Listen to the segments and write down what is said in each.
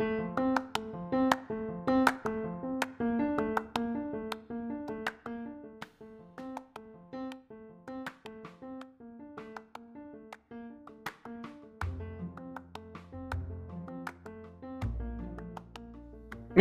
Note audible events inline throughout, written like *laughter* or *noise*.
Mi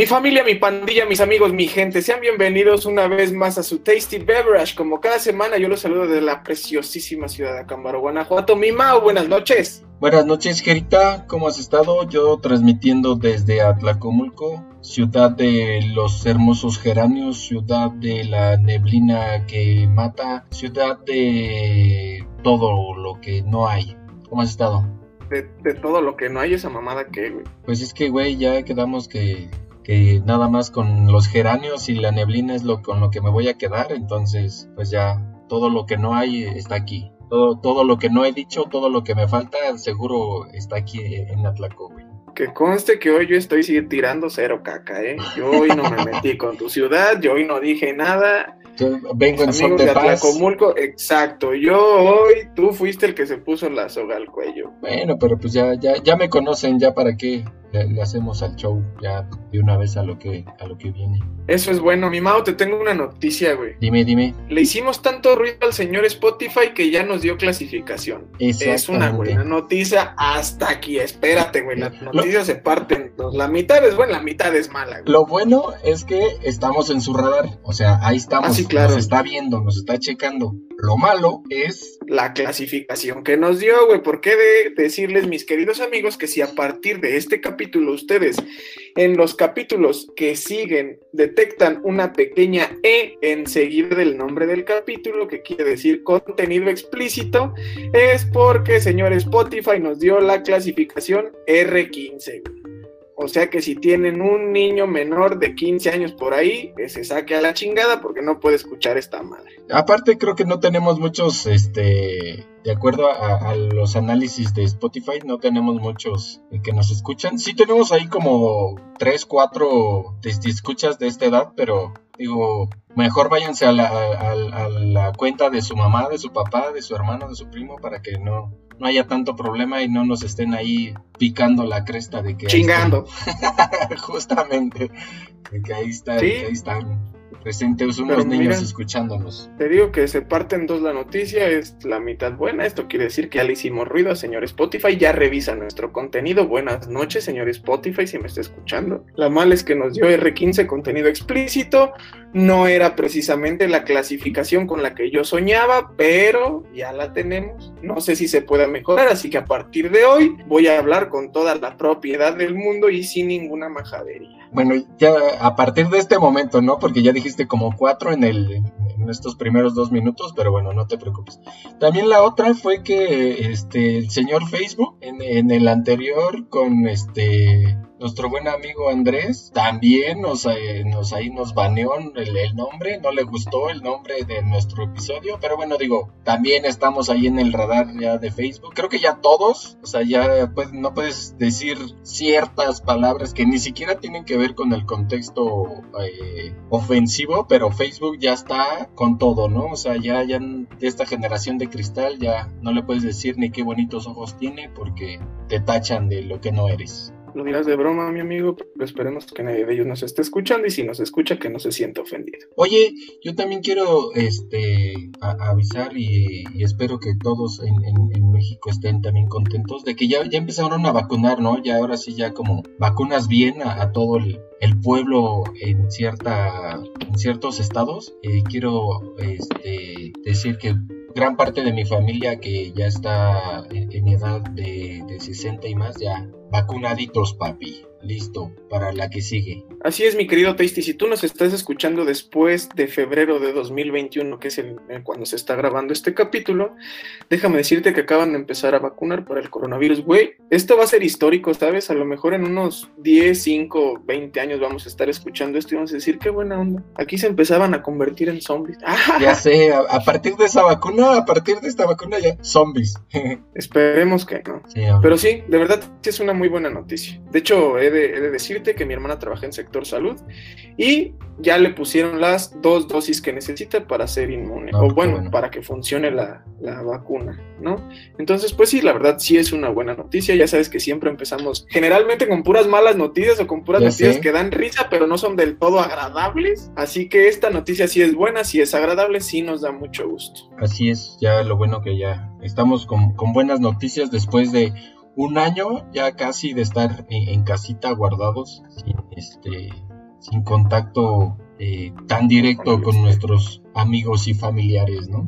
familia, mi pandilla, mis amigos, mi gente, sean bienvenidos una vez más a su Tasty Beverage. Como cada semana, yo los saludo desde la preciosísima ciudad de Acámbaro, Guanajuato. Mi Mau, buenas noches. Buenas noches, Gerita. ¿Cómo has estado? Yo transmitiendo desde Atlacomulco, ciudad de los hermosos geranios, ciudad de la neblina que mata, ciudad de todo lo que no hay. ¿Cómo has estado? De, de todo lo que no hay, esa mamada que, güey. Pues es que, güey, ya quedamos que que nada más con los geranios y la neblina es lo con lo que me voy a quedar, entonces pues ya todo lo que no hay está aquí. Todo, todo lo que no he dicho, todo lo que me falta, seguro está aquí en Atlaco, güey. Que conste que hoy yo estoy tirando cero caca, ¿eh? Yo hoy no me metí con tu ciudad, yo hoy no dije nada. Yo vengo en son de, de Atlacomulco, exacto. Yo hoy, tú fuiste el que se puso la soga al cuello. Bueno, pero pues ya, ya, ya me conocen, ya para qué le, hacemos al show ya de una vez a lo que a lo que viene. Eso es bueno, mi Mao, te tengo una noticia, güey. Dime, dime. Le hicimos tanto ruido al señor Spotify que ya nos dio clasificación. Es una buena noticia hasta aquí. Espérate, güey, las noticias se parten. La mitad es buena, la mitad es mala. Lo bueno es que estamos en su radar, o sea, ahí estamos, ah, claro. nos está viendo, nos está checando. Lo malo es la clasificación que nos dio, güey. ¿Por qué de decirles, mis queridos amigos, que si a partir de este capítulo ustedes en los capítulos que siguen detectan una pequeña E enseguida del nombre del capítulo, que quiere decir contenido explícito, es porque, señor Spotify, nos dio la clasificación R15. O sea que si tienen un niño menor de 15 años por ahí, que se saque a la chingada porque no puede escuchar esta madre. Aparte creo que no tenemos muchos, este, de acuerdo a, los análisis de Spotify, no tenemos muchos que nos escuchan. Sí tenemos ahí como 3, 4 escuchas de esta edad, pero digo, mejor váyanse a la, a la cuenta de su mamá, de su papá, de su hermano, de su primo, para que no, no haya tanto problema y no nos estén ahí picando la cresta de que... Chingando. *laughs* Justamente, de que ahí, está, ahí están presentes unos niños escuchándonos. Te digo que se parte en dos la noticia, es la mitad buena. Esto quiere decir que ya le hicimos ruido, señor Spotify. Ya revisa nuestro contenido. Buenas noches, señor Spotify, si me está escuchando. La mala es que nos dio R15 contenido explícito. No era precisamente la clasificación con la que yo soñaba, pero ya la tenemos. No sé si se pueda mejorar, así que a partir de hoy voy a hablar con toda la propiedad del mundo y sin ninguna majadería. Bueno, ya a partir de este momento, ¿no? Porque ya dijiste como cuatro en, el, en estos primeros dos minutos, pero bueno, no te preocupes. También la otra fue que este, el señor Facebook en, en el anterior con este nuestro buen amigo Andrés también nos, eh, ahí nos baneó el, nombre, no le gustó el nombre de nuestro episodio, pero bueno, digo, también estamos ahí en el radar ya de Facebook. Creo que ya todos, o sea, ya no puedes decir ciertas palabras que ni siquiera tienen que ver con el contexto eh, ofensivo, pero Facebook ya está con todo, ¿no? O sea, ya, ya de esta generación de cristal ya no le puedes decir ni qué bonitos ojos tiene porque te tachan de lo que no eres lo dirás de broma, mi amigo, pero esperemos que nadie de ellos nos esté escuchando y si nos escucha que no se sienta ofendido. Oye, yo también quiero este avisar y, espero que todos en, México estén también contentos de que ya, ya empezaron a vacunar, ¿no? Ya ahora sí ya como vacunas bien a, todo el, pueblo en cierta en ciertos estados. Eh, quiero este, decir que gran parte de mi familia que ya está en, edad de, de 60 y más ya vacunaditos, papi listo para la que sigue. Así es, mi querido Tasty. Si tú nos estás escuchando después de febrero de 2021, que es el, cuando se está grabando este capítulo, déjame decirte que acaban de empezar a vacunar para el coronavirus. Güey, esto va a ser histórico, ¿sabes? A lo mejor en unos 10, 5, 20 años vamos a estar escuchando esto y vamos a decir, qué buena onda. Aquí se empezaban a convertir en zombies. *laughs* Ya sé, a, partir de esa vacuna, a partir de esta vacuna ya, zombies. *laughs* Esperemos que no. Pero sí, de verdad, sí es una muy buena noticia. De hecho, he de de, decirte que mi hermana trabaja en sector salud y ya le pusieron las dos dosis que necesita para ser inmune, ah, o bueno, para que funcione la, vacuna, ¿no? Entonces, pues sí, la verdad sí es una buena noticia. Ya sabes que siempre empezamos generalmente con puras malas noticias o con puras noticias que dan risa, pero no son del todo agradables. Así que esta noticia sí es buena, sí es agradable, sí nos da mucho gusto. Así es, ya lo bueno que ya estamos con, con buenas noticias después de un año ya casi de estar en, casita guardados, sin, este, sin contacto eh, tan directo con nuestros amigos y familiares, ¿no?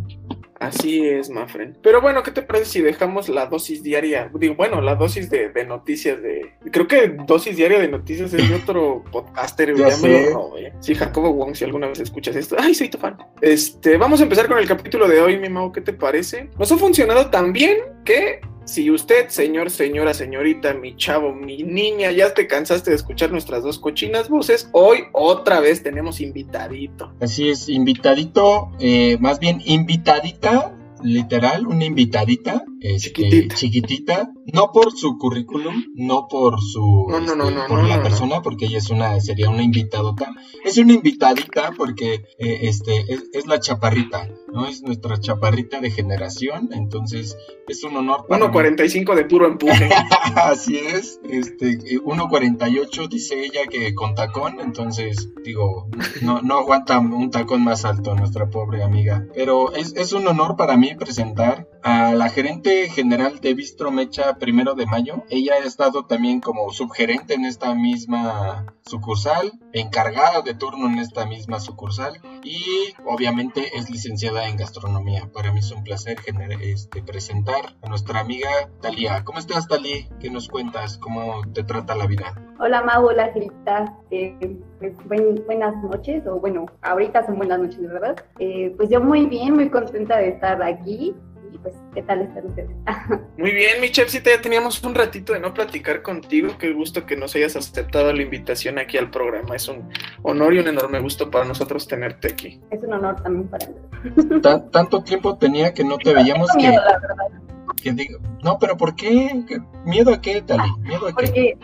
Así es, Mafren. Pero bueno, ¿qué te parece si dejamos la dosis diaria? Digo, bueno, la dosis de, noticias de. Creo que dosis diaria de noticias es de otro *laughs* podcaster. ya, me lo Sí, Jacobo Wong, si alguna vez escuchas esto. Ay, soy tu fan. Este, vamos a empezar con el capítulo de hoy, mi Mau. ¿Qué te parece? Nos ha funcionado tan bien que si usted, señor, señora, señorita, mi chavo, mi niña, ya te cansaste de escuchar nuestras dos cochinas voces, hoy otra vez tenemos invitadito. Así es, invitadito, eh, más bien invitadita literal, una invitadita, este, chiquitita. No por su currículum, no por su, no, no, no, este, por la persona, porque ella es una, sería una invitadota, es una invitadita porque eh, este, es, la chaparrita, ¿no? Es nuestra chaparrita de generación, entonces es un honor para 1.45 de puro empuje. *laughs* Así es, este, 1.48 dice ella que con tacón, entonces digo, no, no aguanta un tacón más alto nuestra pobre amiga, pero es, es un honor para mí presentar a la gerente general de Bistro Mecha primero de mayo. Ella ha estado también como subgerente en esta misma sucursal, encargada de turno en esta misma sucursal y obviamente es licenciada en gastronomía. Para mí es un placer este, presentar a nuestra amiga Talía. ¿Cómo estás, Talía? ¿Qué nos cuentas? ¿Cómo te trata la vida? Hola, Mau, hola, Grita. Eh, pues, buenas noches, o bueno, ahorita son buenas noches, ¿verdad? Eh, pues yo muy bien, muy contenta de estar aquí pues, ¿qué tal están ustedes? *laughs* Muy bien, mi chefcita, ya teníamos un ratito de no platicar contigo. Qué gusto que nos hayas aceptado la invitación aquí al programa. Es un honor y un enorme gusto para nosotros tenerte aquí. Es un honor también para mí. *laughs* Tanto tiempo tenía que no te veíamos que... que digo, no, pero ¿por qué? ¿Miedo a qué, Tali? ¿Miedo a qué? Porque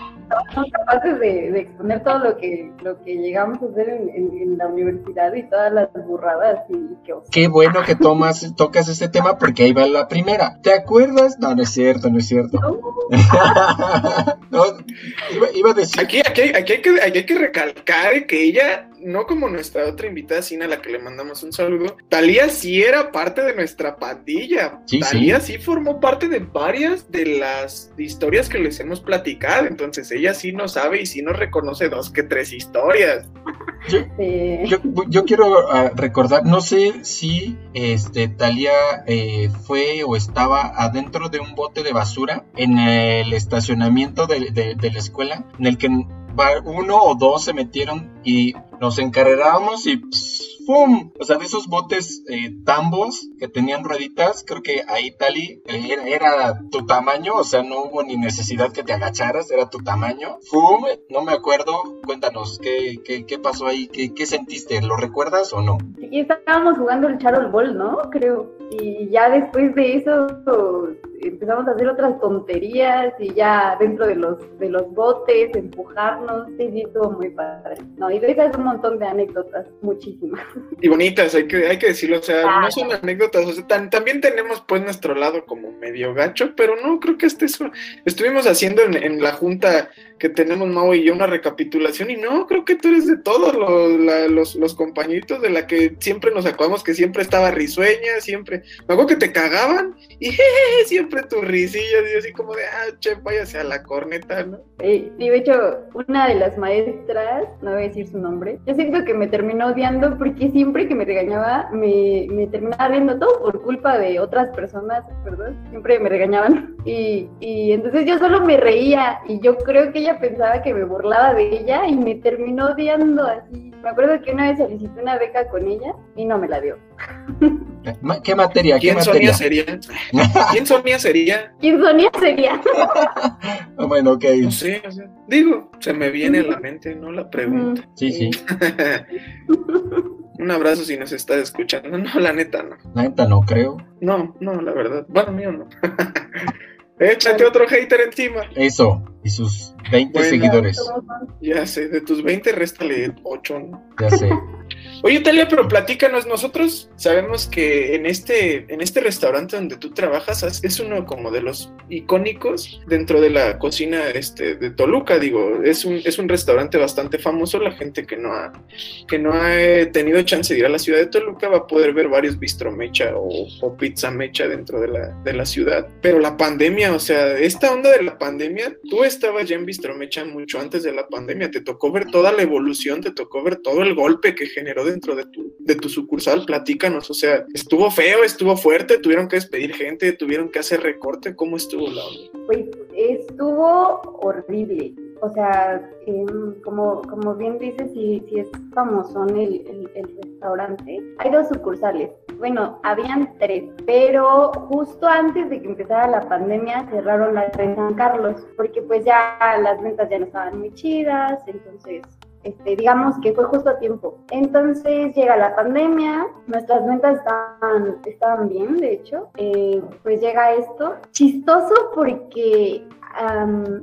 somos capaces de, exponer todo lo que, lo que llegamos a hacer en, la universidad y todas las burradas y que Qué bueno que tomas, tocas este tema porque ahí va la primera. ¿Te acuerdas? No, no es cierto, no es cierto. *laughs* iba, a decir... Aquí, aquí, aquí, hay que, aquí hay que recalcar que ella no como nuestra otra invitada, Sina, a la que le mandamos un saludo, Talía sí era parte de nuestra pandilla. Talía sí. formó parte de varias de las historias que les hemos platicado. Entonces ella sí nos sabe y sí nos reconoce dos que tres historias. Yo, quiero ah, recordar, no sé si este Talía eh, fue o estaba adentro de un bote de basura en el estacionamiento de, de la escuela, en el que uno o dos se metieron y nos encarrerábamos y ¡pum! O sea, de esos botes eh, tambos que tenían rueditas, creo que ahí Tali era, tu tamaño, o sea, no hubo ni necesidad que te agacharas, era tu tamaño. ¡Pum! No me acuerdo, cuéntanos, ¿qué, qué, pasó ahí? ¿Qué, ¿Qué, sentiste? ¿Lo recuerdas o no? Sí, estábamos jugando el Charol Ball, ¿no? Creo. Y ya después de eso empezamos a hacer otras tonterías y ya dentro de los, de los botes, empujarnos, sí, sí, estuvo muy padre. No, y de esas un montón de anécdotas, muchísimas. Y bonitas, hay que, hay que decirlo, o sea, no son anécdotas, o sea, también tenemos pues nuestro lado como medio gacho, pero no, creo que este eso, estuvimos haciendo en, en la junta que tenemos Mau y yo una recapitulación y no, creo que tú eres de todos los, los, compañitos de la que siempre nos acordamos que siempre estaba risueña, siempre, me acuerdo que te cagaban y *laughs* siempre tus risillas y así como de, ah, che, váyase a la corneta, ¿no? Sí, de hecho, una de las maestras, no voy a decir su nombre, yo siento que me terminó odiando porque siempre que me regañaba me, me terminaba riendo todo por culpa de otras personas, perdón, siempre me regañaban *laughs* y, y entonces yo solo me reía y yo creo que ella pensaba que me burlaba de ella y me terminó odiando así. Me acuerdo que una vez solicité una beca con ella y no me la dio. *laughs* ¿Qué materia? ¿Quién materia? *laughs* sería? ¿Quién Sonia sería? ¿Quién Sonia sería? bueno, ok. No sé, digo, se me viene a la mente, no la pregunta. Sí, sí. *laughs* Un abrazo si nos estás escuchando. No, la neta no. La neta no creo. No, no, la verdad. Bueno, mío no. *laughs* Échate otro hater encima. Eso, y sus 20 seguidores. Ya sé, de tus 20 réstale 8, ¿no? Ya sé. Oye, Talia, pero platícanos, nosotros sabemos que en este, en este restaurante donde tú trabajas es uno como de los icónicos dentro de la cocina este, de Toluca, digo, es un, es un restaurante bastante famoso, la gente que no ha, que no ha tenido chance de ir a la ciudad de Toluca va a poder ver varios bistro mecha o, o pizza mecha dentro de la, de la ciudad, pero la pandemia, o sea, esta onda de la pandemia, tú estabas ya en bistro mecha mucho antes de la pandemia, te tocó ver toda la evolución, te tocó ver todo el golpe que generó dentro de tu, de tu sucursal, platícanos, o sea, estuvo feo, estuvo fuerte, tuvieron que despedir gente, tuvieron que hacer recorte, ¿cómo estuvo la onda? Pues estuvo horrible. O sea, em, como, como bien dices, si, si es famoso el, el, restaurante, hay dos sucursales. Bueno, habían tres, pero justo antes de que empezara la pandemia cerraron la de San Carlos, porque pues ya las ventas ya no estaban muy chidas, entonces este, digamos que fue justo a tiempo. Entonces llega la pandemia, nuestras ventas estaban, estaban bien, de hecho, eh, pues llega esto. Chistoso porque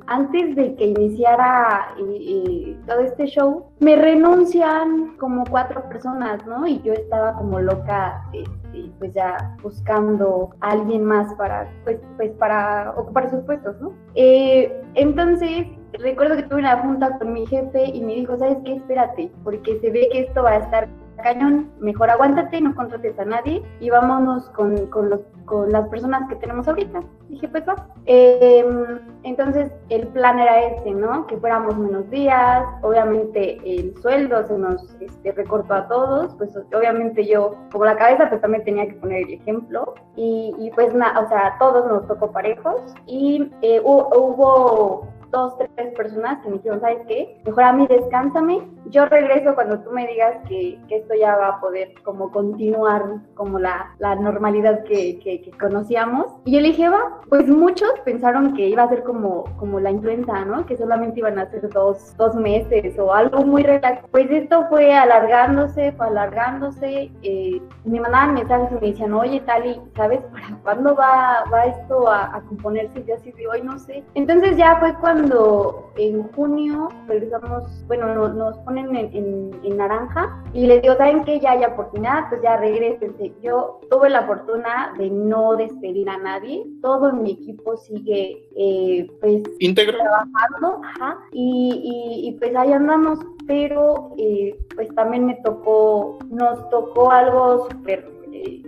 antes de que iniciara eh, eh, todo este show, me renuncian como cuatro personas, ¿no? Y yo estaba como loca, este, pues ya buscando a alguien más para, pues, pues para ocupar sus puestos, ¿no? entonces recuerdo que tuve una junta con mi jefe y me dijo, ¿sabes qué? Espérate, porque se ve que esto va a estar cañón, mejor aguántate, no contrates a nadie y vámonos con, con, los, con las personas que tenemos ahorita. Dije, pues va. Em, entonces, el plan era este, ¿no? Que fuéramos menos días, obviamente el sueldo se nos este, recortó a todos, pues obviamente yo, como la cabeza, pues también tenía que poner el ejemplo y, y pues, nada, o sea, todos nos tocó parejos y eh, hubo dos, tres personas que me dijeron, ¿sabes qué? Mejor a mí descánsame, yo regreso cuando tú me digas que, que esto ya va a poder como continuar como la, la normalidad que, que, conocíamos. Y yo le dije, va, pues muchos pensaron que iba a ser como, como la influenza, ¿no? Que solamente iban a ser dos, dos meses o algo muy relax. Pues esto fue alargándose, fue alargándose. Eh, me mandaban mensajes y me decían, oye, Tali, ¿sabes para cuándo va, va esto a, a componerse? Y yo así de hoy no sé. Entonces ya fue cuando cuando en junio regresamos, bueno, nos ponen en, naranja y les digo, ¿saben qué? Ya hay oportunidad, pues ya regresense. Yo tuve la fortuna de no despedir a nadie, todo mi equipo sigue eh, pues trabajando, ajá, y, y, pues ahí andamos, pero eh, pues también me tocó, nos tocó algo súper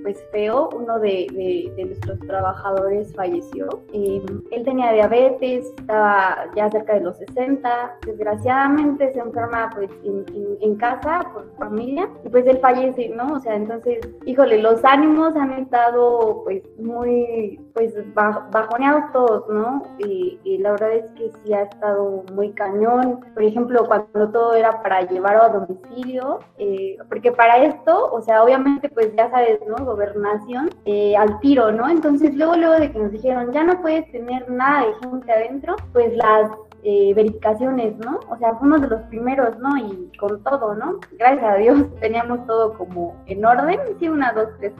pues feo, uno de, nuestros trabajadores falleció. Eh, él tenía diabetes, estaba ya cerca de los 60, desgraciadamente se enferma pues en, casa por familia y pues él fallece, ¿no? O sea, entonces, híjole, los ánimos han estado pues muy pues bajoneados todos, ¿no? Y, la verdad es que sí ha estado muy cañón. Por ejemplo, cuando todo era para llevar a domicilio, eh, porque para esto, o sea, obviamente pues ya sabes, ¿no? Gobernación, eh, al tiro, ¿no? Entonces luego, luego de que nos dijeron, ya no puedes tener nada de gente adentro, pues las eh, verificaciones, ¿no? O sea, fuimos de los primeros, ¿no? Y con todo, ¿no? Gracias a Dios teníamos todo como en orden, sí, una, dos, tres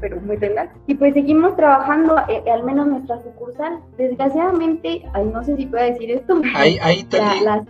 pero muy relax. Y pues seguimos trabajando, eh, al menos nuestra sucursal. Desgraciadamente, ay, no sé si puedo decir esto. *laughs* Ahí, ahí la,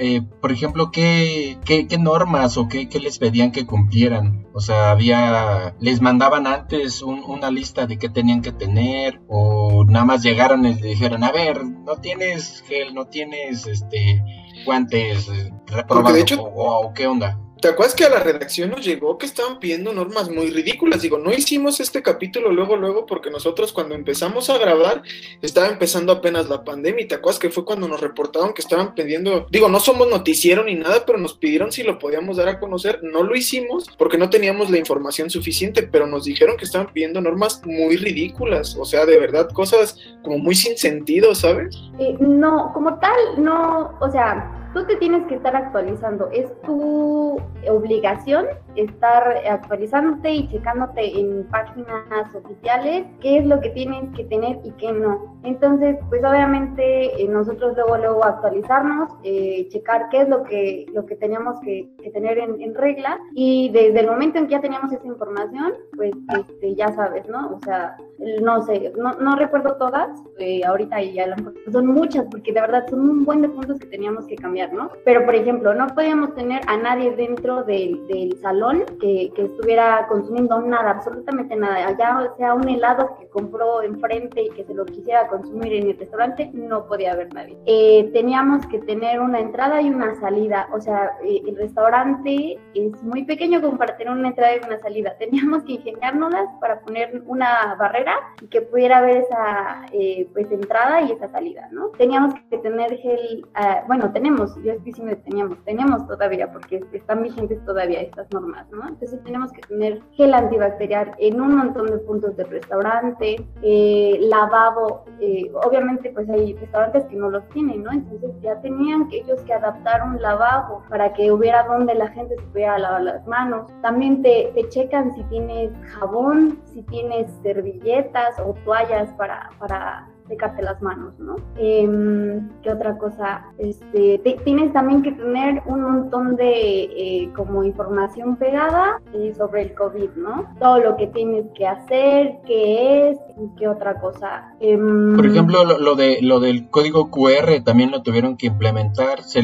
eh, por ejemplo, ¿qué, qué, normas o qué, qué, les pedían que cumplieran? O sea, había, les mandaban antes una lista de qué tenían que tener o nada más llegaron y les dijeron, a ver, no tienes gel, no tienes este guantes, eh, reprobados o qué onda. ¿Te acuerdas que a la redacción nos llegó que estaban pidiendo normas muy ridículas? Digo, no hicimos este capítulo luego, luego, porque nosotros cuando empezamos a grabar estaba empezando apenas la pandemia. ¿Te acuerdas que fue cuando nos reportaron que estaban pidiendo, digo, no somos noticiero ni nada, pero nos pidieron si lo podíamos dar a conocer? No lo hicimos porque no teníamos la información suficiente, pero nos dijeron que estaban pidiendo normas muy ridículas, o sea, de verdad, cosas como muy sin sentido, ¿sabes? Eh, no, como tal, no, o sea tú te tienes que estar actualizando. Es tu obligación estar actualizándote y checándote en páginas oficiales qué es lo que tienes que tener y qué no. Entonces, pues obviamente eh, nosotros luego luego actualizarnos, eh, checar qué es lo que lo que teníamos que, tener en, regla y desde el momento en que ya teníamos esa información, pues este, ya sabes, ¿no? O sea, no sé, no, no recuerdo todas, eh, ahorita ya son muchas porque de verdad son un buen de puntos que teníamos que cambiar, ¿no? Pero por ejemplo, no podíamos tener a nadie dentro del, del salón que, que, estuviera consumiendo nada, absolutamente nada, allá sea un helado que compró enfrente y que se lo quisiera consumir en el restaurante, no podía haber nadie. Eh, teníamos que tener una entrada y una salida, o sea, eh, el restaurante es muy pequeño como para tener una entrada y una salida, *laughs* teníamos que ingeniárnoslas para poner una barrera y que pudiera haber esa eh, pues entrada y esa salida, ¿no? Teníamos que tener gel, ah, bueno, tenemos, yo estoy diciendo teníamos, tenemos todavía porque están vigentes todavía estas normas, Entonces tenemos que tener gel antibacterial en un montón de puntos del restaurante, eh, lavabo, eh, obviamente pues hay restaurantes que no los tienen, ¿no? Entonces ya tenían que ellos que adaptar un lavabo para que hubiera donde la gente se pudiera lavar las manos. También te, te checan si tienes jabón, si tienes servilletas o toallas para, para secarte las manos, ¿no? Em, ¿Qué otra cosa? Este, tienes también que tener un montón de eh, como información pegada eh, sobre el COVID, ¿no? Todo lo que tienes que hacer, qué es, y qué otra cosa. Em, Por ejemplo, lo, de lo del código QR también lo tuvieron que implementar. Se,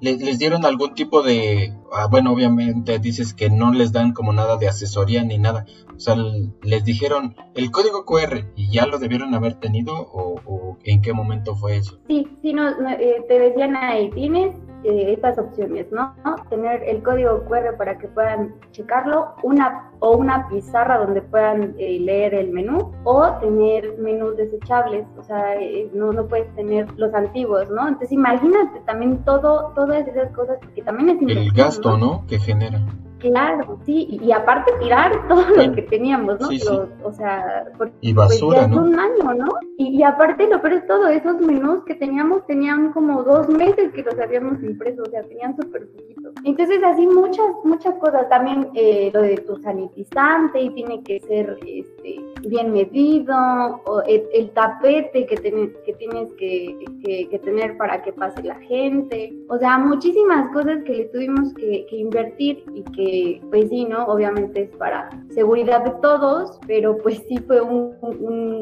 les, dieron algún tipo de, ah, bueno, obviamente dices que no les dan como nada de asesoría ni nada. O sea, les dijeron el código QR y ya lo debieron haber tenido o, en qué momento fue eso? Sí, sí, no, eh, te decían ahí, tienes eh, estas opciones, ¿no? Tener el código QR para que puedan checarlo, una o una pizarra donde puedan eh, leer el menú, o tener menús desechables, o sea, no, no puedes tener los antiguos, ¿no? Entonces imagínate también todo, todas esas cosas, que también es El gasto, ¿no? Que genera. Claro, sí, y aparte tirar *laughs* todo lo que teníamos, ¿no? o sea, porque y basura, pues, ya es un año, ¿no? Y, aparte lo peor es todo, esos menús que teníamos tenían como dos meses que los habíamos impreso, o sea, tenían súper poquito. Entonces así muchas, muchas cosas, también eh, lo de tu sanitizante y tiene que ser este, bien medido, o el, tapete que, que tienes que, que, tener para que pase la gente, o sea, muchísimas cosas que le tuvimos que invertir y que pues sí, ¿no? Obviamente es para seguridad de todos, pero pues sí fue un,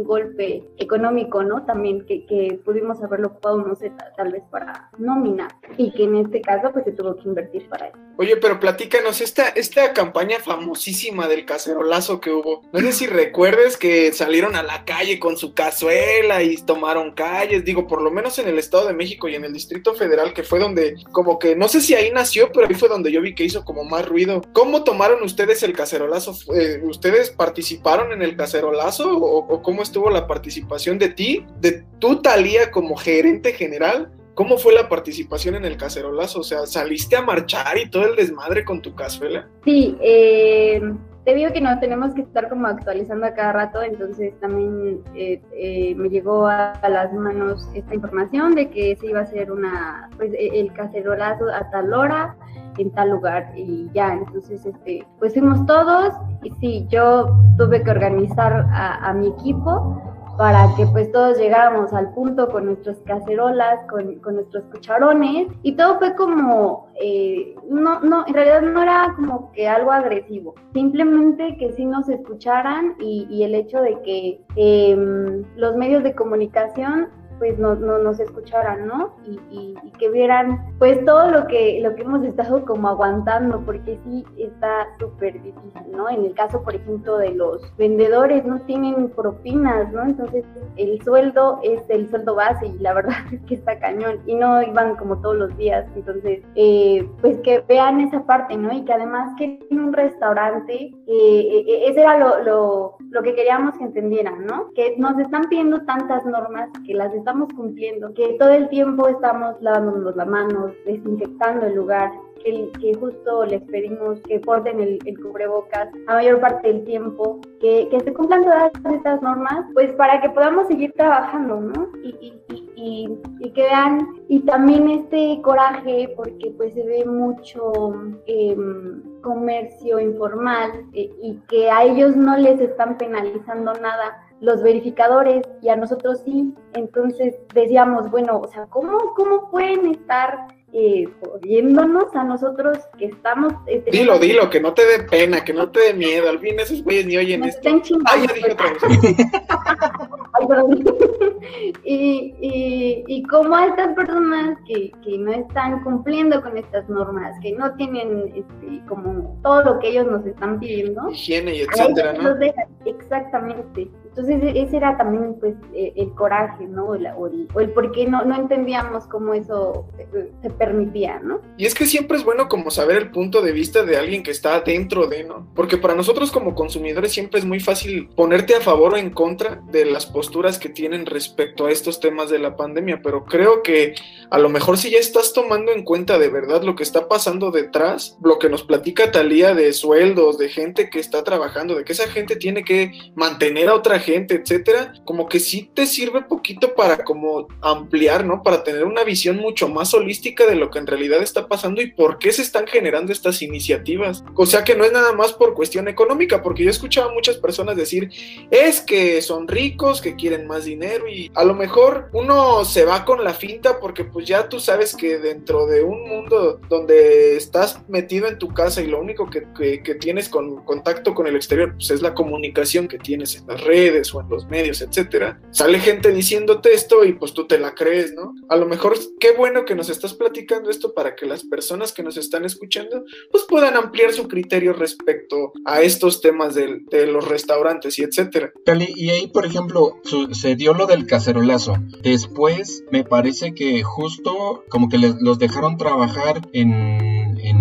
golpe económico, ¿no? También que, que, pudimos haberlo ocupado, no sé, tal, vez para nómina y que en este caso pues se tuvo que invertir para eso. Oye, pero platícanos, esta, esta campaña famosísima del cacerolazo que hubo, no sé si recuerdes que salieron a la calle con su cazuela y tomaron calles, digo, por lo menos en el Estado de México y en el Distrito Federal, que fue donde, como que, no sé si ahí nació, pero ahí fue donde yo vi que hizo como más ruido ¿Cómo tomaron ustedes el cacerolazo? ¿Ustedes participaron en el cacerolazo o, cómo estuvo la participación de ti, de tu Talía como gerente general? ¿Cómo fue la participación en el cacerolazo? O sea, ¿saliste a marchar y todo el desmadre con tu cazuela? Sí, eh, te digo que nos tenemos que estar como actualizando a cada rato, entonces también eh, eh, me llegó a, las manos esta información de que se iba a hacer una, pues e, el cacerolazo a tal hora en tal lugar y ya, entonces este, pues fuimos todos y sí, yo tuve que organizar a, mi equipo para que pues todos llegáramos al punto con nuestras cacerolas, con, con nuestros cucharones y todo fue como, eh, no, no, en realidad no era como que algo agresivo, simplemente que sí nos escucharan y, y el hecho de que eh, los medios de comunicación pues no, no nos escucharan, ¿no? Y, que vieran pues todo lo que, lo que hemos estado como aguantando, porque sí está súper difícil, ¿no? En el caso, por ejemplo, de los vendedores, no tienen propinas, ¿no? Entonces el sueldo es el sueldo base y la verdad *laughs* es que está cañón y no iban como todos los días, entonces eh, pues que vean esa parte, ¿no? Y que además que en un restaurante, eh, eh, ese era lo, lo, lo que queríamos que entendieran, ¿no? Que nos están pidiendo tantas normas que las estamos cumpliendo, que todo el tiempo estamos lavándonos las manos, desinfectando el lugar, que, que, justo les pedimos que porten el, cubrebocas a mayor parte del tiempo, que, que se cumplan todas estas normas, pues para que podamos seguir trabajando, ¿no? Y, y, y, que vean, y también este coraje, porque pues se ve mucho em, comercio informal eh, y que a ellos no les están penalizando nada los verificadores y a nosotros sí. Entonces decíamos, bueno, o sea, ¿cómo, cómo pueden estar eh, jodiéndonos a nosotros que estamos... Eh, dilo, dilo, que no te dé pena, que no te dé miedo. Al fin esos güeyes ni oyen esto. Están chingando. *laughs* *laughs* y, y, y como a estas personas que, que, no están cumpliendo con estas normas, que no tienen este, como todo lo que ellos nos están pidiendo. Higiene y etcétera, ¿no? Exactamente. Entonces e-, ese era también pues e-, el coraje, ¿no? O el, o el, por qué no, no entendíamos cómo eso eh, se permitía, ¿no? Y es que siempre es bueno como saber el punto de vista de alguien que está dentro de, ¿no? Porque para nosotros como consumidores siempre es muy fácil ponerte a favor o en contra de las posturas que tienen respecto a estos temas de la pandemia, pero creo que a lo mejor si ya estás tomando en cuenta de verdad lo que está pasando detrás, lo que nos platica Talía de sueldos, de gente que está trabajando, de que esa gente tiene que mantener a otra gente, etcétera, como que sí te sirve poquito para como ampliar, ¿no? Para tener una visión mucho más holística de lo que en realidad está pasando y por qué se están generando estas iniciativas. O sea que no es nada más por cuestión económica, porque yo he escuchado a muchas personas decir, es que son ricos, que quieren más dinero y a lo mejor uno se va con la finta porque pues ya tú sabes que dentro de un mundo donde estás metido en tu casa y lo único que, que tienes con contacto con el exterior pues es la comunicación que tienes en las redes, o en los medios, etcétera, sale gente diciéndote esto y pues tú te la crees, ¿no? A lo mejor qué bueno que nos estás platicando esto para que las personas que nos están escuchando pues puedan ampliar su criterio respecto a estos temas de, los restaurantes y etcétera. y ahí, por ejemplo, se dio lo del cacerolazo. Después me parece que justo como que los dejaron trabajar en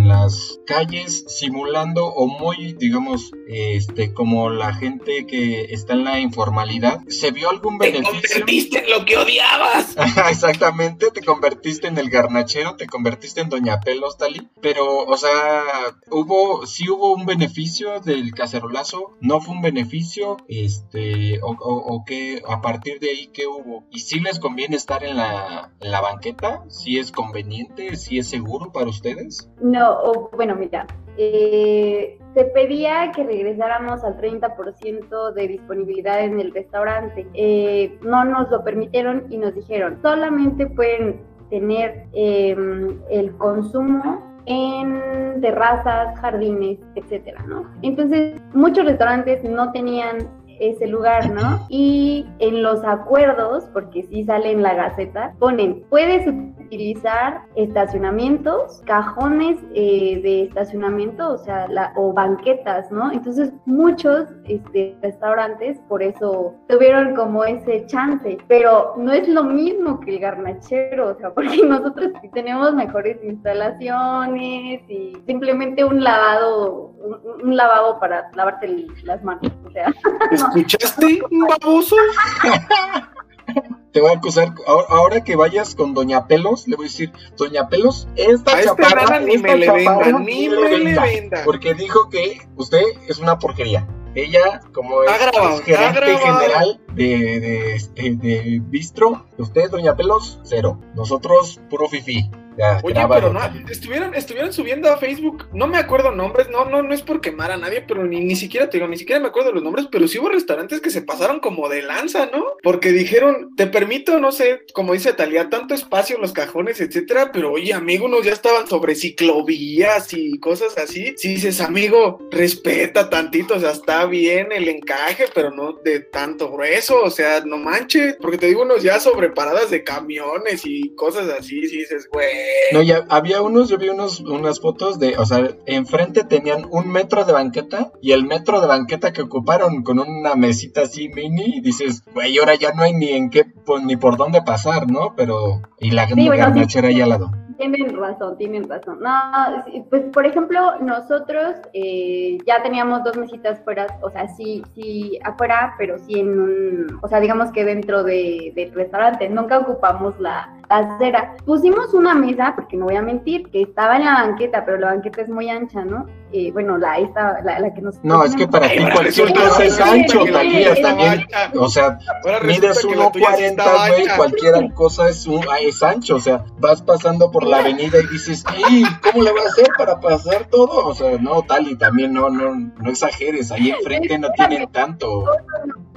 en las calles simulando o muy, digamos, este, como la gente que está en la informalidad. ¿Se vio algún beneficio? Te convertiste en lo que odiabas. *laughs* Exactamente, te convertiste en el garnachero, te convertiste en Doña Pelos, Tali. Pero, o sea, hubo, sí hubo un beneficio del cacerolazo, no fue un beneficio, este, o, o, que a partir de ahí, ¿qué hubo? ¿Y si les conviene estar en la, en la banqueta? ¿Si es conveniente? ¿Si es seguro para ustedes? No, bueno, mira, eh, se pedía que regresáramos al 30% de disponibilidad en el restaurante. Eh, no nos lo permitieron y nos dijeron, solamente pueden tener em, el consumo en terrazas, jardines, etcétera, ¿no? Entonces, muchos restaurantes no tenían ese lugar, ¿no? Y en los acuerdos, porque sí sale en la gaceta, ponen, puedes utilizar estacionamientos, cajones eh, de estacionamiento, o sea, la, o banquetas, ¿no? Entonces muchos este, restaurantes por eso tuvieron como ese chance, pero no es lo mismo que el garnachero, o sea, *laughs* porque nosotros tenemos mejores instalaciones y simplemente un lavado, un, lavabo para lavarte las manos, o sea. *laughs* ¿Escuchaste, baboso? *laughs* te voy a acusar. Ahora, que vayas con Doña Pelos, le voy a decir, Doña Pelos, esta a este chaparra, ni me le venda, ni me le venda. Porque dijo que usted es una porquería. Ella, como es, gerente general de, de, este, de Bistro, usted, Doña Pelos, cero. Nosotros, puro fifi. Oye, pero no, estuvieron, estuvieron subiendo a Facebook, no me acuerdo nombres, no, no, no es por quemar a nadie, pero ni, ni siquiera te digo, ni siquiera me acuerdo los nombres, pero sí hubo restaurantes que se pasaron como de lanza, ¿no? Porque dijeron, te permito, no sé, como dice Talía, tanto espacio en los cajones, etcétera, pero oye, amigo, unos ya estaban sobre ciclovías y cosas así. Si dices, amigo, respeta tantito, o sea, está bien el encaje, pero no de tanto grueso, o sea, no manches, porque te digo, unos ya sobre paradas de camiones y cosas así, si dices, güey no, ya había unos, yo vi unos, unas fotos de, o sea, enfrente tenían un metro de banqueta y el metro de banqueta que ocuparon con una mesita así mini, y dices, güey, ahora ya no hay ni en qué, pues, ni por dónde pasar, ¿no? Pero, y la sí, garnachera ahí al lado tienen razón, tienen razón. No, pues por ejemplo, nosotros eh, ya teníamos dos mesitas fuera, o sea, sí, sí afuera, pero sí en un, o sea, digamos que dentro de, del restaurante, nunca ocupamos la, acera. Pusimos una mesa, porque no voy a mentir, que estaba en la banqueta, pero la banqueta es muy ancha, ¿no? Eh, bueno, la, esta, la, la, que nos... No, es que para ti cualquier cosa es ancho, Talía, también, o sea, mides 1.40, güey, cualquier cosa es, un, es ancho, o sea, vas pasando por la avenida y dices, ¿y cómo le va a hacer para pasar todo? O sea, no, Tali, también no, no, no exageres, ahí enfrente no tienen tanto.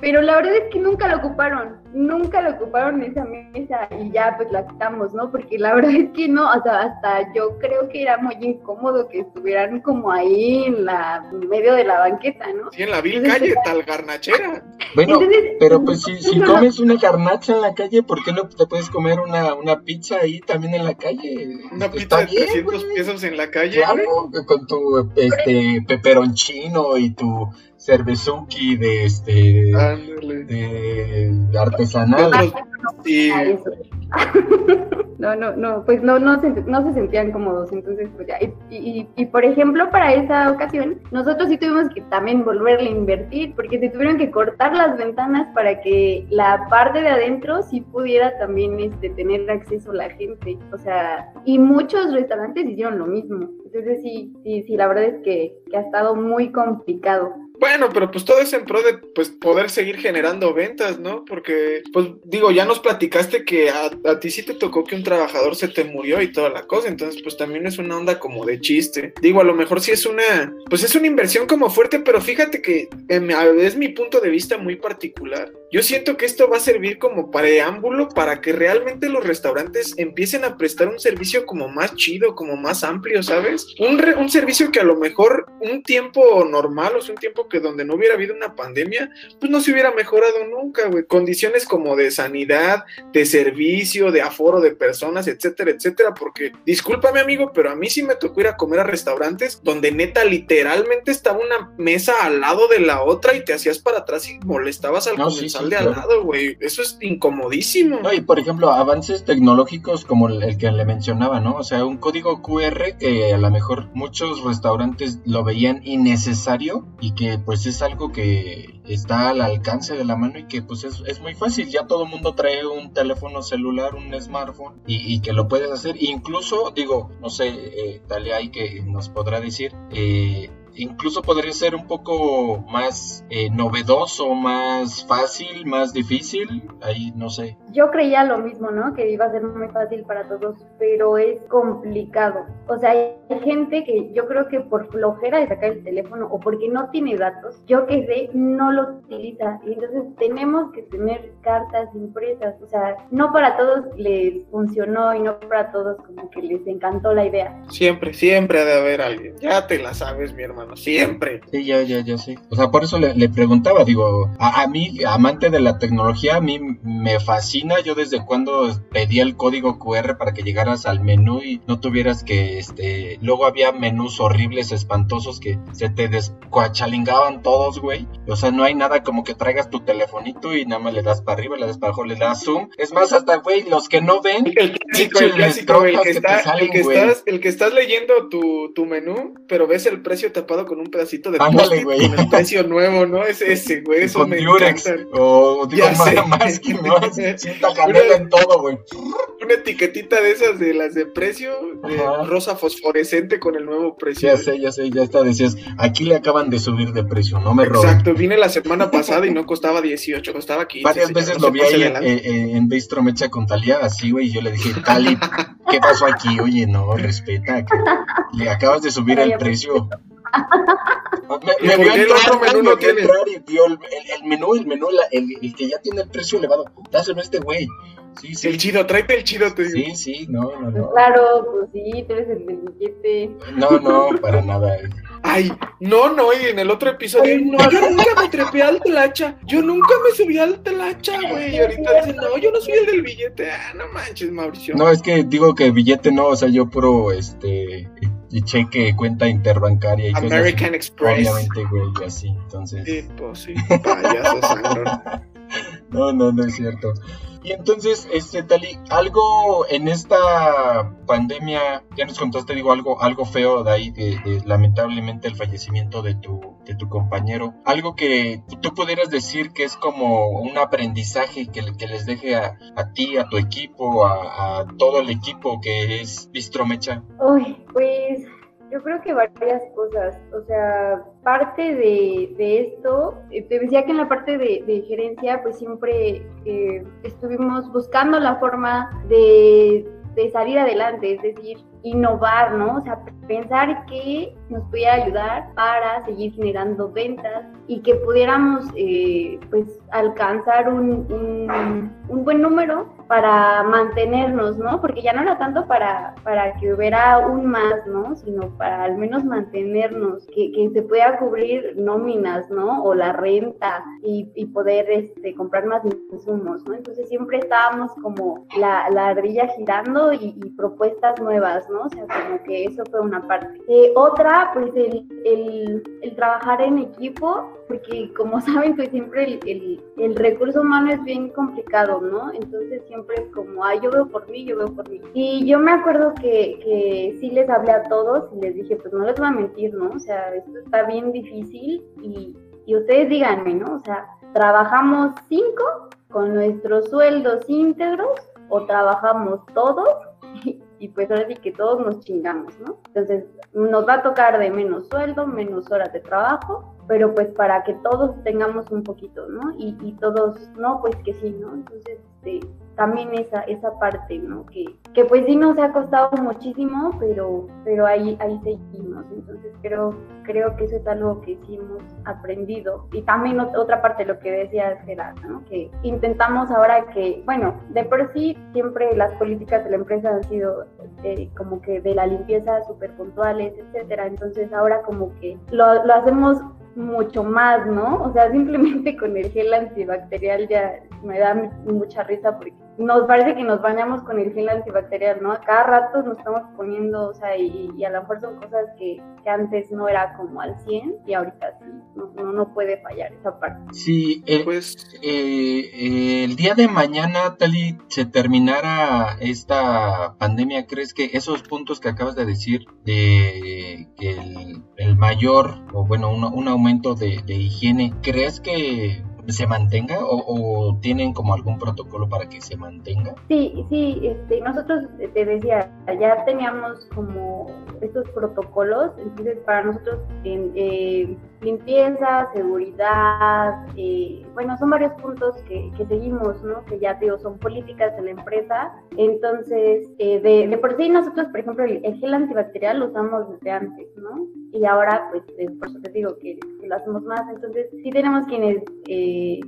Pero la verdad es que nunca lo ocuparon, nunca lo ocuparon esa mesa y ya pues la quitamos, ¿no? Porque la *laughs* verdad es que no, o sea, hasta yo creo que era muy incómodo que estuvieran como ahí en la medio de la banqueta, ¿no? Sí, en la vil calle, tal garnachera. *laughs* Bueno, pero pues si, si comes una garnacha en la calle, ¿por qué no te puedes comer una, una pizza ahí también en la calle? Una pizza de 300 pesos en la calle. Claro, con tu este peperoncino y tu cervezuki de este de, artesanal. *laughs* *laughs* No, no, no, pues no, no, se, no se sentían cómodos, entonces pues ya. Y, y, por ejemplo, para esa ocasión, nosotros sí tuvimos que también volverle a invertir, porque se tuvieron que cortar las ventanas para que la parte de adentro sí pudiera también este, tener acceso a la gente. O sea, y muchos restaurantes hicieron lo mismo. Entonces sí, sí, sí, la verdad es que, que ha estado muy complicado. Bueno, pero pues todo es en pro de pues poder seguir generando ventas, ¿no? Porque, pues digo, ya nos platicaste que a, ti sí te tocó que un trabajador se te murió y toda la cosa, entonces pues también es una onda como de chiste. Digo, a lo mejor sí es una, pues es una inversión como fuerte, pero fíjate que es mi punto de vista muy particular. Yo siento que esto va a servir como preámbulo para que realmente los restaurantes empiecen a prestar un servicio como más chido, como más amplio, ¿sabes? Un, un servicio que a lo mejor un tiempo normal, o sea, un tiempo que donde no hubiera habido una pandemia, pues no se hubiera mejorado nunca, güey. Condiciones como de sanidad, de servicio, de aforo de personas, etcétera, etcétera, porque discúlpame amigo, pero a mí sí me tocó ir a comer a restaurantes donde neta literalmente estaba una mesa al lado de la otra y te hacías para atrás y molestabas al comensal de al lado, güey. Eso es incomodísimo. y por ejemplo, avances tecnológicos como el, el que le mencionaba, ¿no? O sea, un código QR que a lo mejor muchos restaurantes lo veían innecesario y que pues es algo que está al alcance de la mano y que pues es, muy fácil. Ya todo el mundo trae un teléfono celular, un smartphone y, que lo puedes hacer. Incluso, digo, no sé, eh, dale ahí que nos podrá decir, eh, incluso podría ser un poco más eh, novedoso, más fácil, más difícil, ahí no sé. Yo creía lo mismo, ¿no? Que iba a ser muy fácil para todos, pero es complicado. O sea, hay gente que yo creo que por flojera de sacar el teléfono o porque no tiene datos, yo que sé, no lo utiliza. Y entonces tenemos que tener cartas impresas. O sea, no para todos les funcionó y no para todos como que les encantó la idea. Siempre, siempre ha de haber alguien. Ya te la sabes, mi hermano siempre. Sí, ya, ya, ya sí. O sea, por eso le, preguntaba, digo, a, mí, amante de la tecnología, a mí me fascina. Yo desde cuando pedía el código QR para que llegaras al menú y no tuvieras que, este, luego había menús horribles, espantosos que se te descuachalingaban todos, güey. O sea, no hay nada como que traigas tu telefonito y nada más le das para arriba, le das para abajo, le das zoom. Es más, hasta, güey, los que no ven, el clásico, el clásico, el que, está, el que estás, el que estás leyendo tu, tu menú, pero ves el precio tapado con un pedacito de Ándale, güey. Con el precio nuevo, ¿no? Es ese, güey. Eso con me Durex. O digo, más, más, que no. *laughs* Sienta canela en todo, güey. Una etiquetita de esas de las de precio, de rosa fosforescente con el nuevo precio. Ya sé, ya sé, ya está. Decías, aquí le acaban de subir de precio, no me roben. Exacto, vine la semana pasada y no costaba 18, costaba 15. Varias veces lo vi ahí en, en, en Bistro Mecha con Talia, así, güey, y yo le dije, Tali, ¿qué pasó aquí? Oye, no, respeta, que le acabas de subir el precio me, vio entrar, menú no tiene? y vio el, menú, el menú, el, que ya tiene el precio elevado. Dáselo a este güey. Sí, sí. El chido, tráete el chido, te digo. Sí, sí, no, no, no. Claro, pues sí, tú eres el del billete. No, no, para nada. Ay, no, no, y en el otro episodio, no, yo nunca me trepé al telacha, yo nunca me subí al telacha, güey, y ahorita dicen, no, yo no soy el del billete, ah, no manches, Mauricio. No, es que digo que billete no, o sea, yo puro, este, y cheque, cuenta interbancaria y American Express. Obviamente, güey, así, entonces. Sí, pues sí, payasos, *laughs* No, no, no es cierto. Y entonces, este, Tali, algo en esta pandemia, ya nos contaste, digo, algo, algo feo de ahí, de, lamentablemente el fallecimiento de tu, de tu compañero. Algo que tú pudieras decir que es como un aprendizaje que, que les deje a, a ti, a tu equipo, a, a todo el equipo que es Bistromecha. Uy, pues yo creo que varias cosas. O sea, parte de, de esto, eh, te decía que en la parte de, gerencia, pues siempre eh, estuvimos buscando la forma de, de salir adelante, es decir, innovar, ¿no? O sea, pensar que nos podía ayudar para seguir generando ventas y que pudiéramos, eh, pues, alcanzar un, un, buen número para mantenernos, ¿no? Porque ya no era tanto para, para que hubiera aún más, ¿no? Sino para al menos mantenernos, que, que se pueda cubrir nóminas, ¿no? O la renta y, y poder este, comprar más insumos, ¿no? Entonces siempre estábamos como la, la ardilla girando y, y propuestas nuevas, ¿no? O sea, como que eso fue una parte. Eh, otra, pues el, el, el, trabajar en equipo, porque como *laughs* saben, pues siempre el, el, recurso humano es bien complicado, ¿no? Entonces siempre es como, ah, yo veo por mí, yo veo por mí. Y yo me acuerdo que, que sí les hablé a todos y les dije, pues no les voy a mentir, ¿no? O sea, esto está bien difícil y, y ustedes díganme, ¿no? O sea, trabajamos cinco con nuestros sueldos íntegros o trabajamos todos *laughs* y pues ahora sí que todos nos chingamos, ¿no? Entonces nos va a tocar de menos sueldo, menos horas de trabajo, pero pues para que todos tengamos un poquito, ¿no? Y, y todos, no, pues que sí, ¿no? Entonces, este, también esa, esa parte, ¿no? Que, que pues sí nos ha costado muchísimo, pero, pero ahí, ahí seguimos. Entonces creo, creo que eso es algo que sí hemos aprendido. Y también otra parte, lo que decía Gerardo, ¿no? Que intentamos ahora que, bueno, de por sí siempre las políticas de la empresa han sido eh, como que de la limpieza súper puntuales, etcétera. Entonces ahora como que lo, lo hacemos mucho más, ¿no? O sea, simplemente con el gel antibacterial ya me da mucha risa porque nos parece que nos bañamos con el gel antibacterial, ¿no? A cada rato nos estamos poniendo, o sea, y, a lo mejor son cosas que, que, antes no era como al 100 y ahorita sí, no, no, puede fallar esa parte. Sí, eh, pues eh, el día de mañana, Tali, se terminara esta pandemia, ¿crees que esos puntos que acabas de decir, de que el, el mayor, o bueno, un, un aumento de, de higiene, ¿crees que se mantenga o, tienen como algún protocolo para que se mantenga? Sí, sí, este, nosotros te decía, ya teníamos como estos protocolos, entonces para nosotros en eh, limpieza, seguridad, eh, bueno, son varios puntos que, seguimos, ¿no? Que ya digo, son políticas de la empresa, entonces eh, de, por sí nosotros, por ejemplo, el, gel antibacterial lo usamos desde antes, ¿no? Y ahora, pues, por eso te digo que, lo hacemos más, entonces sí tenemos quienes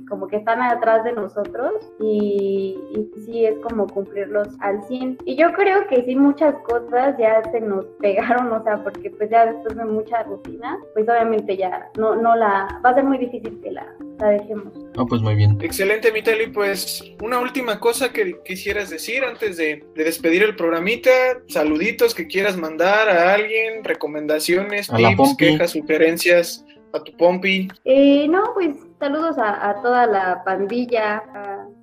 como que están atrás de nosotros y, y sí es como cumplirlos al 100. Y yo creo que sí muchas cosas ya se nos pegaron, o sea, porque pues ya después de mucha rutina, pues obviamente ya no, no la, va a ser muy difícil que la, la dejemos. No, pues muy bien. Excelente, Mitali, pues una última cosa que quisieras decir antes de, de despedir el programita, saluditos que quieras mandar a alguien, recomendaciones, tips, quejas, sugerencias a tu Pompi. Eh, no, pues saludos a, toda la pandilla,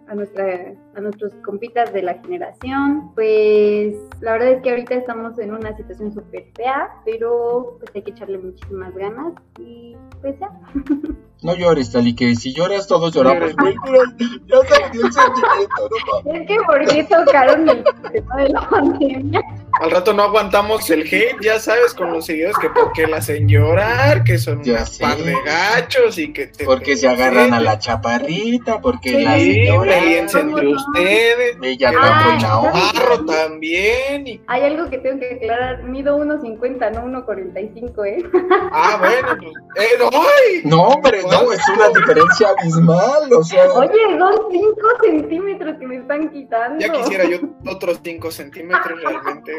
a, nuestra, a nuestros compitas de la generación. Pues la verdad es que ahorita estamos en una situación súper fea, pero pues hay que echarle muchísimas ganas y pues ya. *laughs* No llores, Tali, que si lloras todos lloramos. ya sabes el sentimiento, no Es que por qué tocaron el tema de la pandemia. Al rato no aguantamos el hate, ya sabes, con los seguidores que porque la hacen llorar, que son un par de gachos y que te Porque se agarran a la chaparrita, porque sí, la señora. entre ustedes. Ella ah, barro también. Y... Hay algo que tengo que aclarar, mido 1.50, no 1.45, ¿eh? Ah, bueno, pues. Eh, no, ay. no, pero no, es una diferencia abismal, o sea. Oye, son 5 centímetros que me están quitando. Ya quisiera yo *laughs* otros 5 centímetros realmente.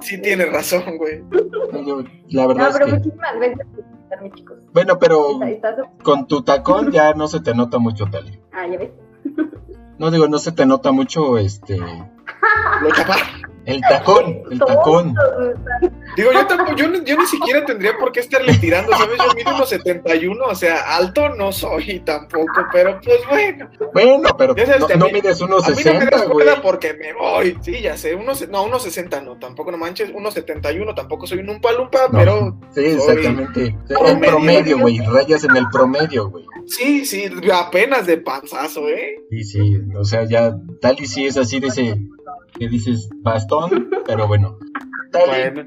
Sí tienes razón, güey. La verdad no, pero muchísimas veces chicos. Bueno, pero con tu tacón ya no se te nota mucho, Tali. Ah, ya ves. No digo, no se te nota mucho, este... Lo El tacón, el tacón. Digo, yo tampoco, yo, yo, ni siquiera tendría por qué estarle tirando, ¿sabes? Yo mido unos 71, o sea, alto no soy tampoco, pero pues bueno. Bueno, pero no, no mides unos 60, güey. porque me voy, sí, ya sé, unos, no, unos 60 no, tampoco no manches, unos 71, tampoco soy un umpalumpa, pero... Sí, exactamente. En promedio, güey, rayas en el promedio, güey. Sí, sí, apenas de panzazo, ¿eh? Sí, sí, o sea, ya tal y si es así de ese que dices bastón, pero bueno. Bueno.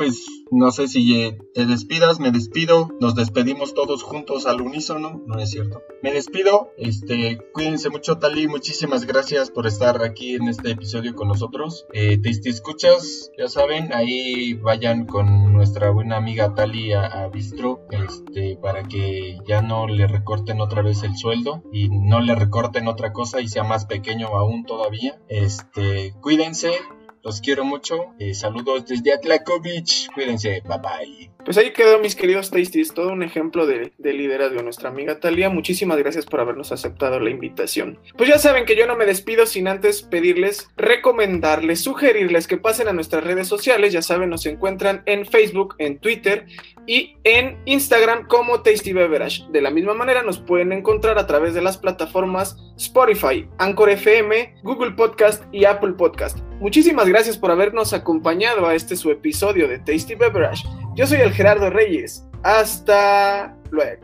Pues no sé si te despidas, me despido, nos despedimos todos juntos al unísono, no es cierto. Me despido, este, cuídense mucho Tali, muchísimas gracias por estar aquí en este episodio con nosotros. Eh, te, escuchas, ya saben, ahí vayan con nuestra buena amiga Tali a, a Bistro, este, para que ya no le recorten otra vez el sueldo y no le recorten otra cosa y sea más pequeño aún todavía. Este, cuídense, los quiero mucho. Eh, saludos desde Atlakovich. Cuídense. Bye bye. Pues ahí quedó, mis queridos Tasties, todo un ejemplo de, de liderazgo de nuestra amiga Talia. Muchísimas gracias por habernos aceptado la invitación. Pues ya saben que yo no me despido sin antes pedirles, recomendarles, sugerirles que pasen a nuestras redes sociales. Ya saben, nos encuentran en Facebook, en Twitter y en Instagram como Tasty Beverage. De la misma manera nos pueden encontrar a través de las plataformas Spotify, Anchor FM, Google Podcast y Apple Podcast. Muchísimas gracias por habernos acompañado a este su episodio de Tasty Beverage. Yo soy el Gerardo Reyes. Hasta luego.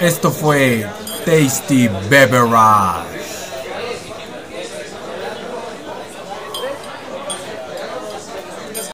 Esto fue Tasty Beverage.